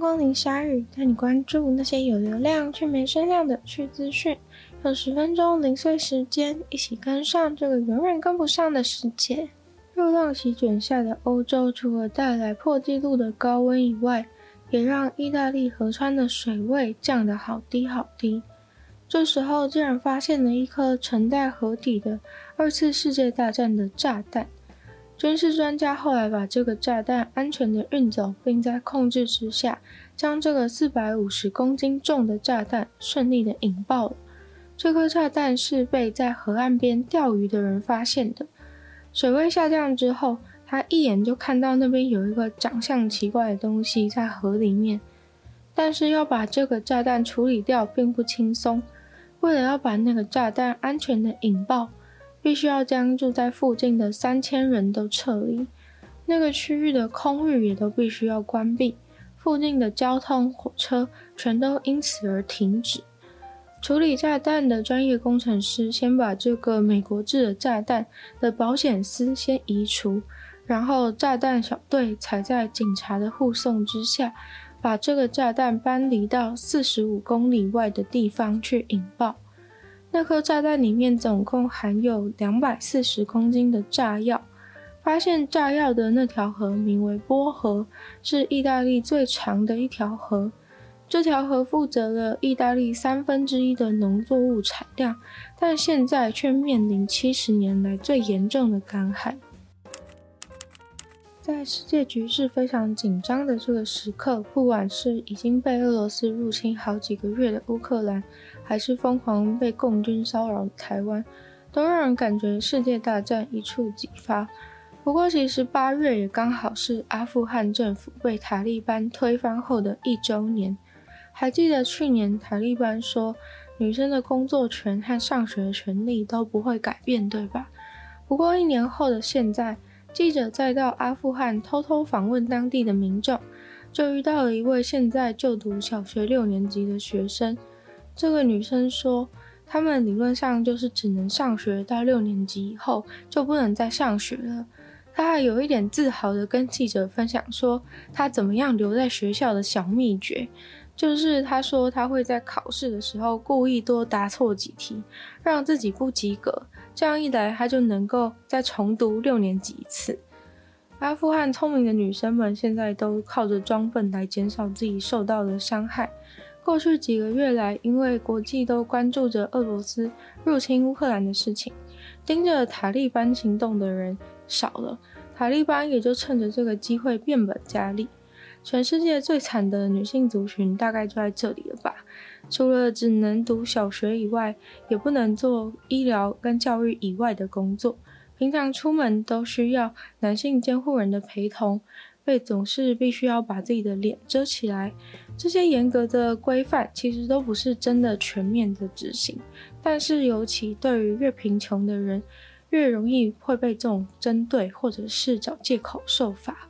光临鲨鱼，带你关注那些有流量却没声量的趣资讯。用十分钟零碎时间，一起跟上这个永远跟不上的世界。热浪席卷下的欧洲，除了带来破纪录的高温以外，也让意大利河川的水位降得好低好低。这时候，竟然发现了一颗沉在河底的二次世界大战的炸弹。军事专家后来把这个炸弹安全的运走，并在控制之下，将这个四百五十公斤重的炸弹顺利的引爆了。这颗炸弹是被在河岸边钓鱼的人发现的。水位下降之后，他一眼就看到那边有一个长相奇怪的东西在河里面。但是要把这个炸弹处理掉并不轻松。为了要把那个炸弹安全的引爆，必须要将住在附近的三千人都撤离，那个区域的空域也都必须要关闭，附近的交通、火车全都因此而停止。处理炸弹的专业工程师先把这个美国制的炸弹的保险丝先移除，然后炸弹小队才在警察的护送之下，把这个炸弹搬离到四十五公里外的地方去引爆。那颗炸弹里面总共含有两百四十公斤的炸药。发现炸药的那条河名为波河，是意大利最长的一条河。这条河负责了意大利三分之一的农作物产量，但现在却面临七十年来最严重的干旱。在世界局势非常紧张的这个时刻，不管是已经被俄罗斯入侵好几个月的乌克兰，还是疯狂被共军骚扰的台湾，都让人感觉世界大战一触即发。不过，其实八月也刚好是阿富汗政府被塔利班推翻后的一周年。还记得去年塔利班说，女生的工作权和上学权利都不会改变，对吧？不过一年后的现在，记者再到阿富汗偷偷访问当地的民众，就遇到了一位现在就读小学六年级的学生。这个女生说，他们理论上就是只能上学到六年级以后就不能再上学了。她还有一点自豪地跟记者分享说，她怎么样留在学校的小秘诀，就是她说她会在考试的时候故意多答错几题，让自己不及格，这样一来她就能够再重读六年级一次。阿富汗聪明的女生们现在都靠着装笨来减少自己受到的伤害。过去几个月来，因为国际都关注着俄罗斯入侵乌克兰的事情，盯着塔利班行动的人少了，塔利班也就趁着这个机会变本加厉。全世界最惨的女性族群大概就在这里了吧？除了只能读小学以外，也不能做医疗跟教育以外的工作，平常出门都需要男性监护人的陪同。被总是必须要把自己的脸遮起来，这些严格的规范其实都不是真的全面的执行。但是尤其对于越贫穷的人，越容易会被这种针对，或者是找借口受罚。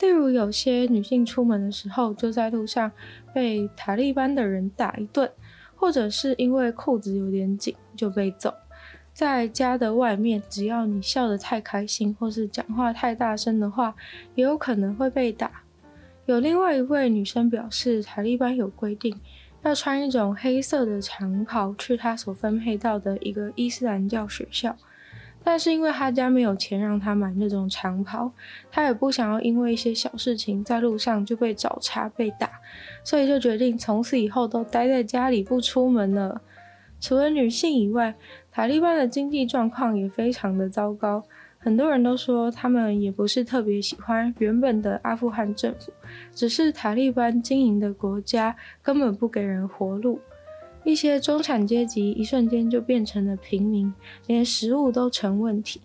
例如有些女性出门的时候，就在路上被塔利班的人打一顿，或者是因为裤子有点紧就被揍。在家的外面，只要你笑得太开心，或是讲话太大声的话，也有可能会被打。有另外一位女生表示，塔利班有规定要穿一种黑色的长袍去她所分配到的一个伊斯兰教学校，但是因为她家没有钱让她买那种长袍，她也不想要因为一些小事情在路上就被找茬被打，所以就决定从此以后都待在家里不出门了。除了女性以外，塔利班的经济状况也非常的糟糕。很多人都说他们也不是特别喜欢原本的阿富汗政府，只是塔利班经营的国家根本不给人活路。一些中产阶级一瞬间就变成了平民，连食物都成问题。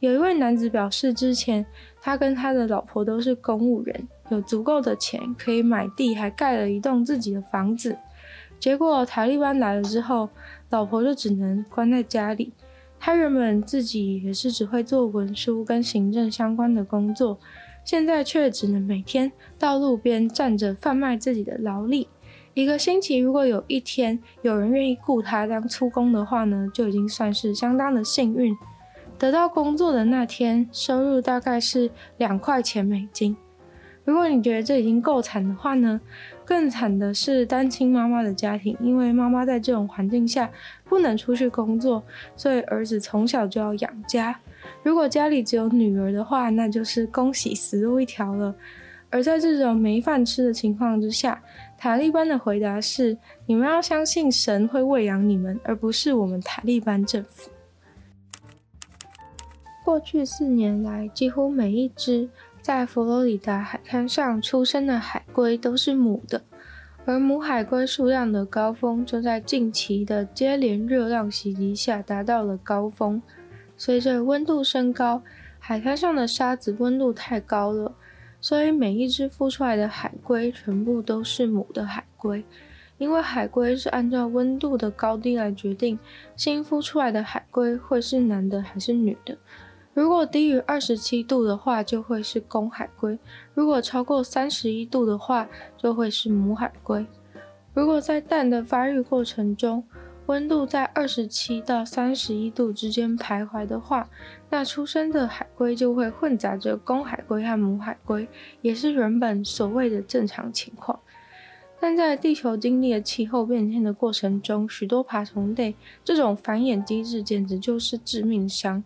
有一位男子表示，之前他跟他的老婆都是公务员，有足够的钱可以买地，还盖了一栋自己的房子。结果塔利班来了之后，老婆就只能关在家里。他原本自己也是只会做文书跟行政相关的工作，现在却只能每天到路边站着贩卖自己的劳力。一个星期如果有一天有人愿意雇他当粗工的话呢，就已经算是相当的幸运。得到工作的那天，收入大概是两块钱美金。如果你觉得这已经够惨的话呢，更惨的是单亲妈妈的家庭，因为妈妈在这种环境下不能出去工作，所以儿子从小就要养家。如果家里只有女儿的话，那就是恭喜死路一条了。而在这种没饭吃的情况之下，塔利班的回答是：你们要相信神会喂养你们，而不是我们塔利班政府。过去四年来，几乎每一只在佛罗里达海滩上出生的海龟都是母的，而母海龟数量的高峰就在近期的接连热浪袭击下达到了高峰。随着温度升高，海滩上的沙子温度太高了，所以每一只孵出来的海龟全部都是母的海龟。因为海龟是按照温度的高低来决定新孵出来的海龟会是男的还是女的。如果低于二十七度的话，就会是公海龟；如果超过三十一度的话，就会是母海龟。如果在蛋的发育过程中，温度在二十七到三十一度之间徘徊的话，那出生的海龟就会混杂着公海龟和母海龟，也是原本所谓的正常情况。但在地球经历了气候变迁的过程中，许多爬虫类这种繁衍机制简直就是致命伤。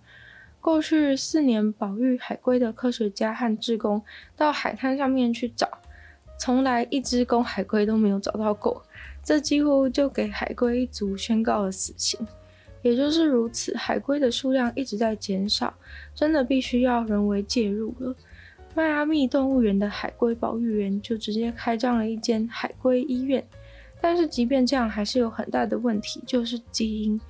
过去四年，保育海龟的科学家和志工到海滩上面去找，从来一只公海龟都没有找到过。这几乎就给海龟一族宣告了死刑。也就是如此，海龟的数量一直在减少，真的必须要人为介入了。迈阿密动物园的海龟保育员就直接开张了一间海龟医院。但是，即便这样，还是有很大的问题，就是基因。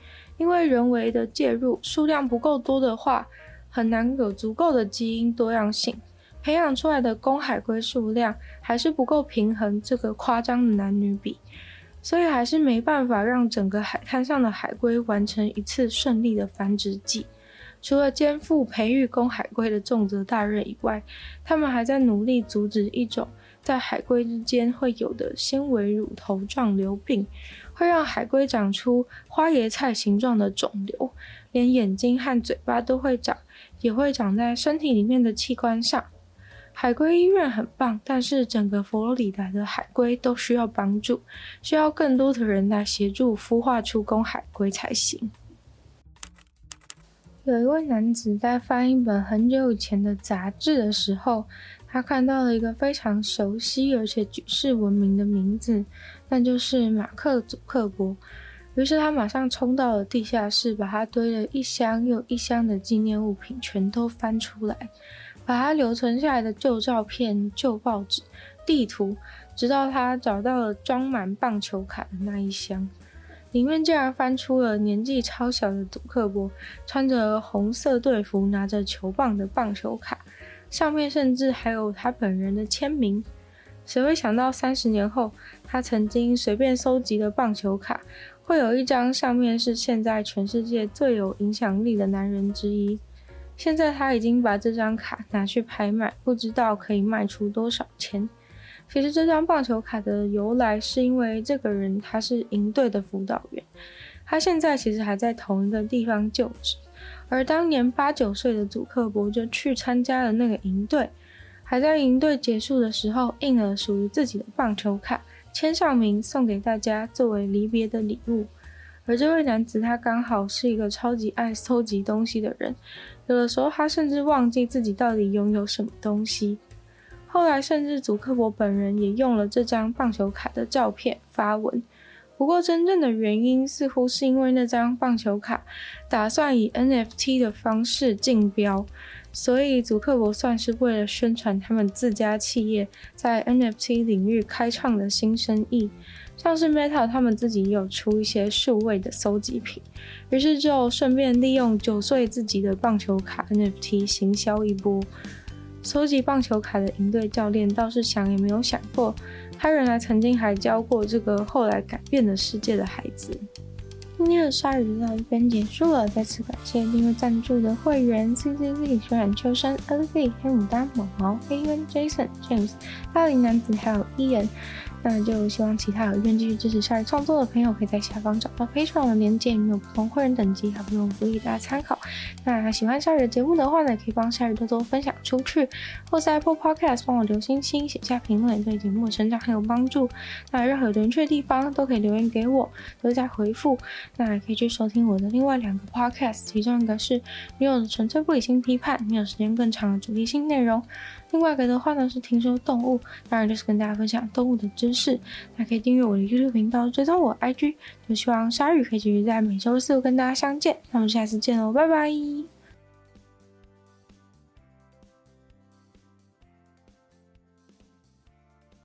因为人为的介入，数量不够多的话，很难有足够的基因多样性，培养出来的公海龟数量还是不够平衡这个夸张的男女比，所以还是没办法让整个海滩上的海龟完成一次顺利的繁殖季。除了肩负培育公海龟的重责大任以外，他们还在努力阻止一种在海龟之间会有的纤维乳头状瘤病。会让海龟长出花椰菜形状的肿瘤，连眼睛和嘴巴都会长，也会长在身体里面的器官上。海龟医院很棒，但是整个佛罗里达的海龟都需要帮助，需要更多的人来协助孵化出公海龟才行。有一位男子在翻一本很久以前的杂志的时候，他看到了一个非常熟悉而且举世闻名的名字。那就是马克·祖克伯。于是他马上冲到了地下室，把他堆了一箱又一箱的纪念物品全都翻出来，把他留存下来的旧照片、旧报纸、地图，直到他找到了装满棒球卡的那一箱，里面竟然翻出了年纪超小的祖克伯穿着红色队服、拿着球棒的棒球卡，上面甚至还有他本人的签名。谁会想到三十年后，他曾经随便搜集的棒球卡，会有一张上面是现在全世界最有影响力的男人之一。现在他已经把这张卡拿去拍卖，不知道可以卖出多少钱。其实这张棒球卡的由来是因为这个人他是营队的辅导员，他现在其实还在同一个地方就职，而当年八九岁的祖克伯就去参加了那个营队。还在营队结束的时候，印了属于自己的棒球卡，签上名，送给大家作为离别的礼物。而这位男子，他刚好是一个超级爱搜集东西的人，有的时候他甚至忘记自己到底拥有什么东西。后来，甚至祖克伯本人也用了这张棒球卡的照片发文。不过，真正的原因似乎是因为那张棒球卡打算以 NFT 的方式竞标。所以，祖克伯算是为了宣传他们自家企业在 NFT 领域开创的新生意，像是 Meta 他们自己有出一些数位的搜集品，于是就顺便利用九岁自己的棒球卡 NFT 行销一波。搜集棒球卡的营队教练倒是想也没有想过，他原来曾经还教过这个后来改变了世界的孩子。今天的鲨鱼就到这边结束了，再次感谢订阅赞助的会员：C C Z、水染秋生、L Z、黑牡丹、毛毛、A N、Jason、James、大龄男子，还有一人。那就希望其他有愿继续支持鲨鱼创作的朋友，可以在下方找到 patron 的链接，里面有不同会员等级还不同福利，大家参考。那喜欢夏日的节目的话呢，可以帮夏日多多分享出去，或是 Apple Podcast 帮我留星星、写下评论，对节目的成长很有帮助。那任何有趣的地方都可以留言给我，都会再回复。那也可以去收听我的另外两个 Podcast，其中一个是女友的纯粹不理性批判，没有时间更长的主题性内容。另外一个的话呢，是听说动物，当然就是跟大家分享动物的知知识。那可以订阅我的 YouTube 频道，追踪我 IG，就希望鲨鱼可以继续在每周四跟大家相见。那我们下次见喽，拜拜。